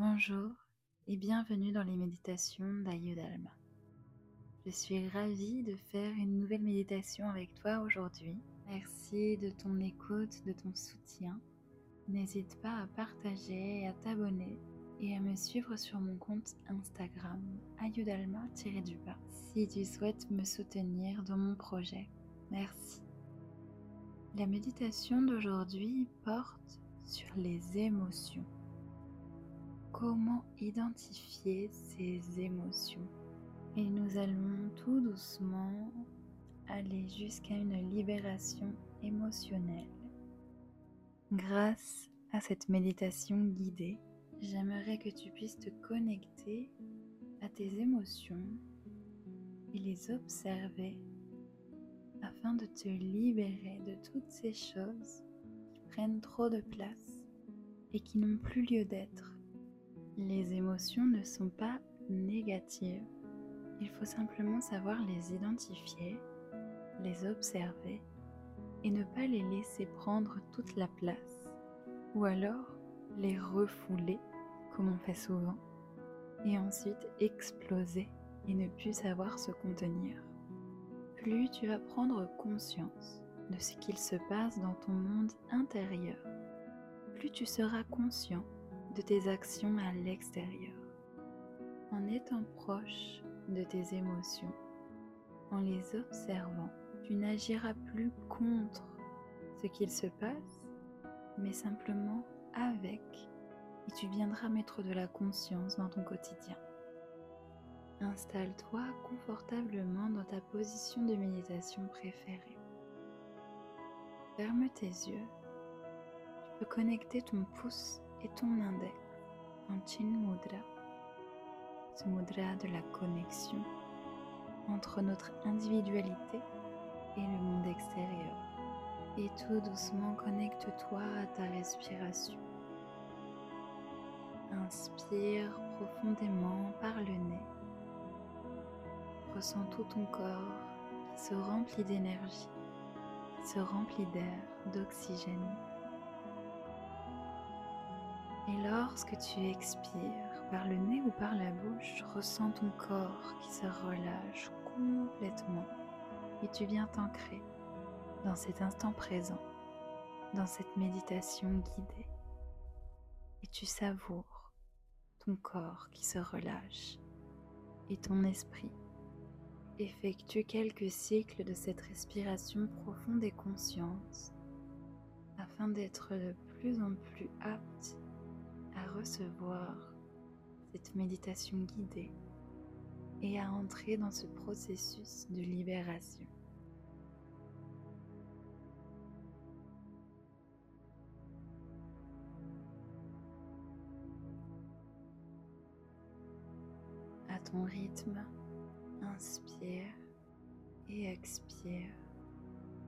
Bonjour et bienvenue dans les méditations d'Ayudalma. Je suis ravie de faire une nouvelle méditation avec toi aujourd'hui. Merci de ton écoute, de ton soutien. N'hésite pas à partager, à t'abonner et à me suivre sur mon compte Instagram ayudalma-du-bas si tu souhaites me soutenir dans mon projet. Merci. La méditation d'aujourd'hui porte sur les émotions. Comment identifier ces émotions Et nous allons tout doucement aller jusqu'à une libération émotionnelle. Grâce à cette méditation guidée, j'aimerais que tu puisses te connecter à tes émotions et les observer afin de te libérer de toutes ces choses qui prennent trop de place et qui n'ont plus lieu d'être. Les émotions ne sont pas négatives. Il faut simplement savoir les identifier, les observer et ne pas les laisser prendre toute la place. Ou alors les refouler, comme on fait souvent, et ensuite exploser et ne plus savoir se contenir plus tu vas prendre conscience de ce qu'il se passe dans ton monde intérieur, plus tu seras conscient tes actions à l'extérieur. En étant proche de tes émotions, en les observant, tu n'agiras plus contre ce qu'il se passe, mais simplement avec, et tu viendras mettre de la conscience dans ton quotidien. Installe-toi confortablement dans ta position de méditation préférée. Ferme tes yeux. Tu peux connecter ton pouce et ton index en Chin Mudra, ce mudra de la connexion entre notre individualité et le monde extérieur. Et tout doucement connecte-toi à ta respiration. Inspire profondément par le nez Ressens tout ton corps qui se remplit d'énergie, se remplit d'air, d'oxygène. Et lorsque tu expires par le nez ou par la bouche, ressens ton corps qui se relâche complètement et tu viens t'ancrer dans cet instant présent, dans cette méditation guidée. Et tu savoures ton corps qui se relâche et ton esprit Effectue quelques cycles de cette respiration profonde et consciente afin d'être de plus en plus apte à recevoir cette méditation guidée et à entrer dans ce processus de libération. À ton rythme, Inspire et expire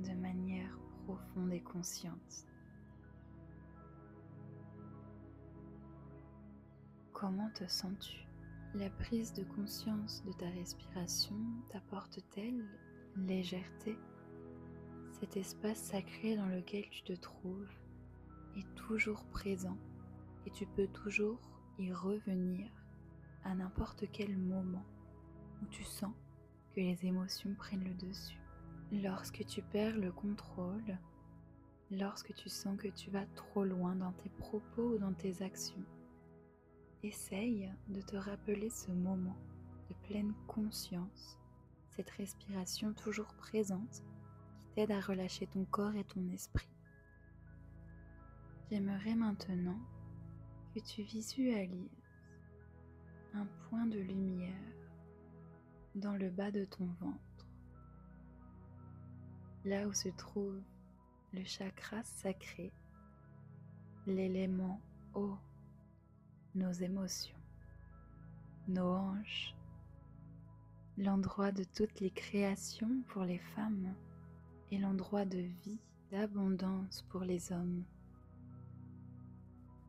de manière profonde et consciente. Comment te sens-tu? La prise de conscience de ta respiration t'apporte-t-elle légèreté? Cet espace sacré dans lequel tu te trouves est toujours présent et tu peux toujours y revenir à n'importe quel moment où tu sens que les émotions prennent le dessus. Lorsque tu perds le contrôle, lorsque tu sens que tu vas trop loin dans tes propos ou dans tes actions, essaye de te rappeler ce moment de pleine conscience, cette respiration toujours présente qui t'aide à relâcher ton corps et ton esprit. J'aimerais maintenant que tu visualises un point de lumière dans le bas de ton ventre, là où se trouve le chakra sacré, l'élément eau, nos émotions, nos hanches, l'endroit de toutes les créations pour les femmes et l'endroit de vie, d'abondance pour les hommes.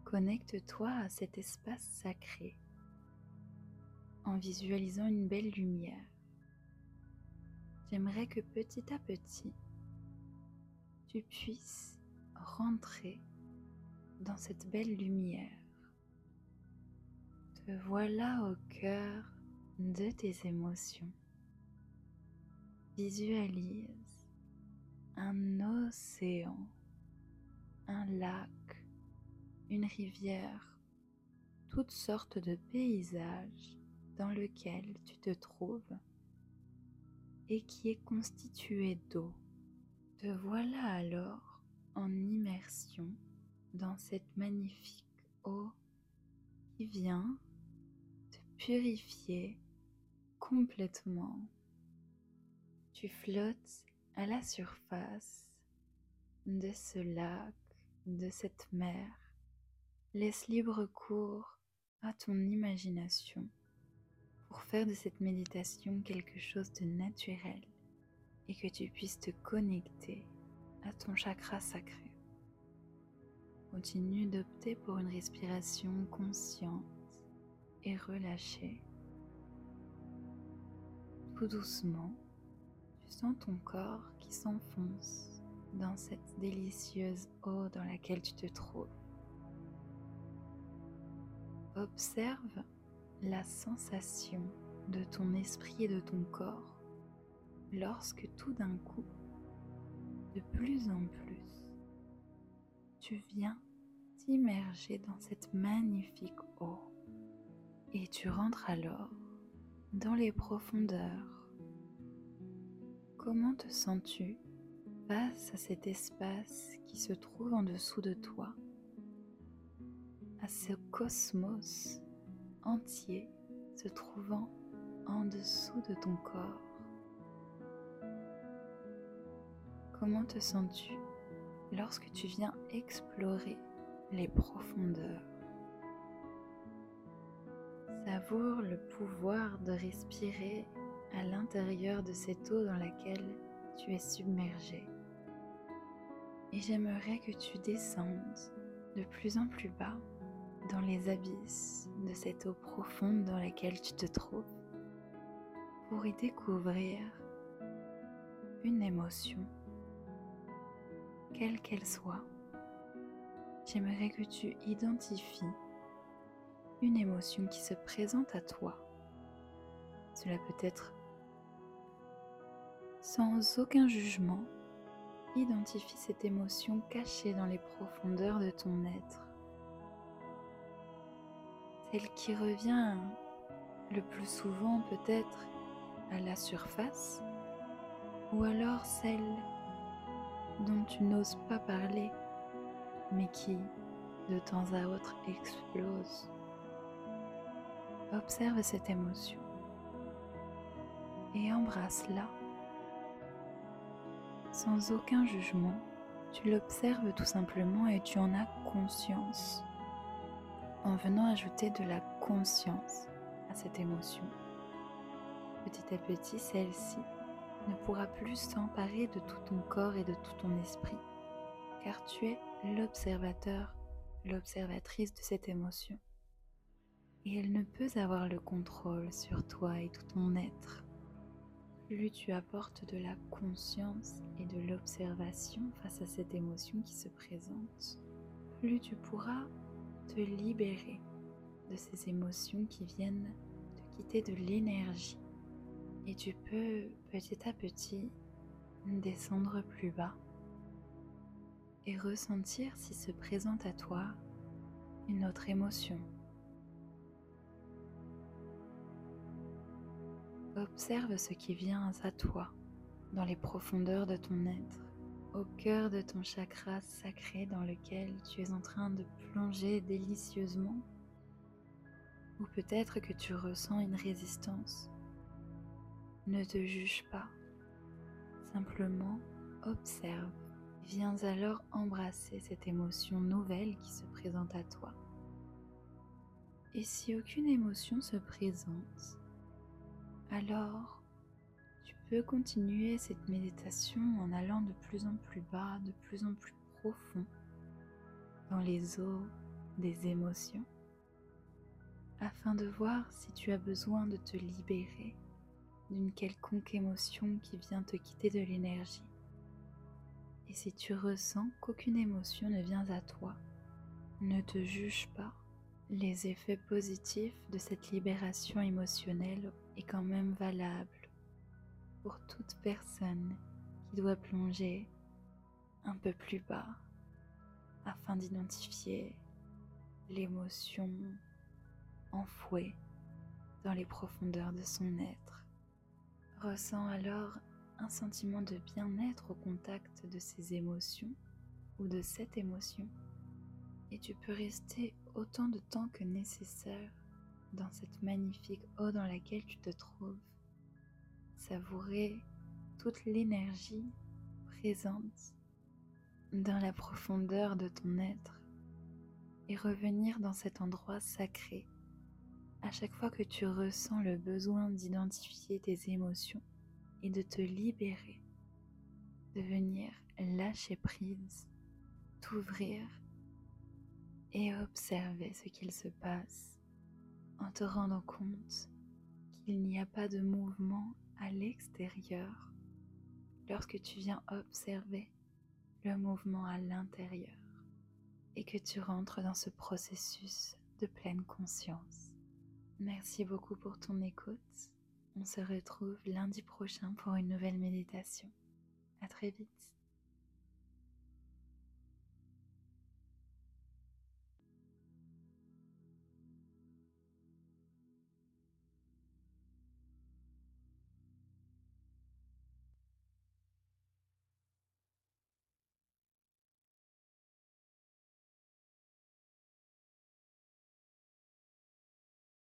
Connecte-toi à cet espace sacré en visualisant une belle lumière. J'aimerais que petit à petit, tu puisses rentrer dans cette belle lumière Te voilà au cœur de tes émotions. Visualise un océan, un lac, une rivière, toutes sortes de paysages dans lesquels tu te trouves et qui est constitué d'eau. Te voilà alors en immersion dans cette magnifique eau qui vient te purifier complètement. Tu flottes à la surface de ce lac, de cette mer. Laisse libre cours à ton imagination pour faire de cette méditation quelque chose de naturel et que tu puisses te connecter à ton chakra sacré. Continue d'opter pour une respiration consciente et relâchée. Tout doucement, tu sens ton corps qui s'enfonce dans cette délicieuse eau dans laquelle tu te trouves. Observe la sensation de ton esprit et de ton corps lorsque tout d'un coup, de plus en plus, tu viens t'immerger dans cette magnifique eau et tu rentres alors dans les profondeurs. Comment te sens-tu face à cet espace qui se trouve en dessous de toi, à ce cosmos entier se trouvant en dessous de ton corps? Comment te sens-tu lorsque tu viens explorer les profondeurs? Le pouvoir de respirer à l'intérieur de cette eau dans laquelle tu es submergé. Et j'aimerais que tu descendes de plus en plus bas dans les abysses de cette eau profonde dans laquelle tu te trouves pour y découvrir une émotion quelle qu'elle soit, j'aimerais que tu identifies une émotion qui se présente à toi. Cela peut être sans aucun jugement, identifie cette émotion cachée dans les profondeurs de ton être. Celle qui revient le plus souvent peut-être à la surface, ou alors celle dont tu n'oses pas parler, mais qui, de temps à autre, explose. Observe cette émotion et embrasse-la. Sans aucun jugement, tu l'observes tout simplement et tu en as conscience en venant ajouter de la conscience à cette émotion. Petit à petit, celle-ci ne pourra plus s'emparer de tout ton corps et de tout ton esprit, car tu es l'observateur, l'observatrice de cette émotion. Et elle ne peut avoir le contrôle sur toi et tout ton être. Plus tu apportes de la conscience et de l'observation face à cette émotion qui se présente, plus tu pourras te libérer de ces émotions qui viennent te quitter de l'énergie et tu peux petit à petit descendre plus bas et ressentir si se présente à toi une autre émotion. Observe ce qui vient à toi dans les profondeurs de ton être, au cœur de ton chakra sacré dans lequel tu es en train de plonger délicieusement. Ou peut-être que tu ressens une résistance ne te juge pas, simplement observe. Viens alors embrasser cette émotion nouvelle qui se présente à toi. Et si aucune émotion se présente, alors tu peux continuer cette méditation en allant de plus en plus bas, de plus en plus profond dans les eaux des émotions, afin de voir si tu as besoin de te libérer d'une quelconque émotion qui vient te quitter de l'énergie. Et si tu ressens qu'aucune émotion ne vient à toi, ne te juge pas, les effets positifs de cette libération émotionnelle est quand même valable pour toute personne qui doit plonger un peu plus bas afin d'identifier l'émotion enfouée dans les profondeurs de son être. Ressent alors un sentiment de bien-être au contact de ces émotions ou de cette émotion et tu peux rester autant de temps que nécessaire dans cette magnifique eau dans laquelle tu te trouves. Savourer toute l'énergie présente dans la profondeur de ton être et revenir dans cet endroit sacré à chaque fois que tu ressens le besoin d'identifier tes émotions et de te libérer, de venir lâcher prise, t'ouvrir et observer ce qu'il se passe en te rendant compte qu'il n'y a pas de mouvement à l'extérieur lorsque tu viens observer le mouvement à l'intérieur et que tu rentres dans ce processus de pleine conscience. Merci beaucoup pour ton écoute. On se retrouve lundi prochain pour une nouvelle méditation. À très vite.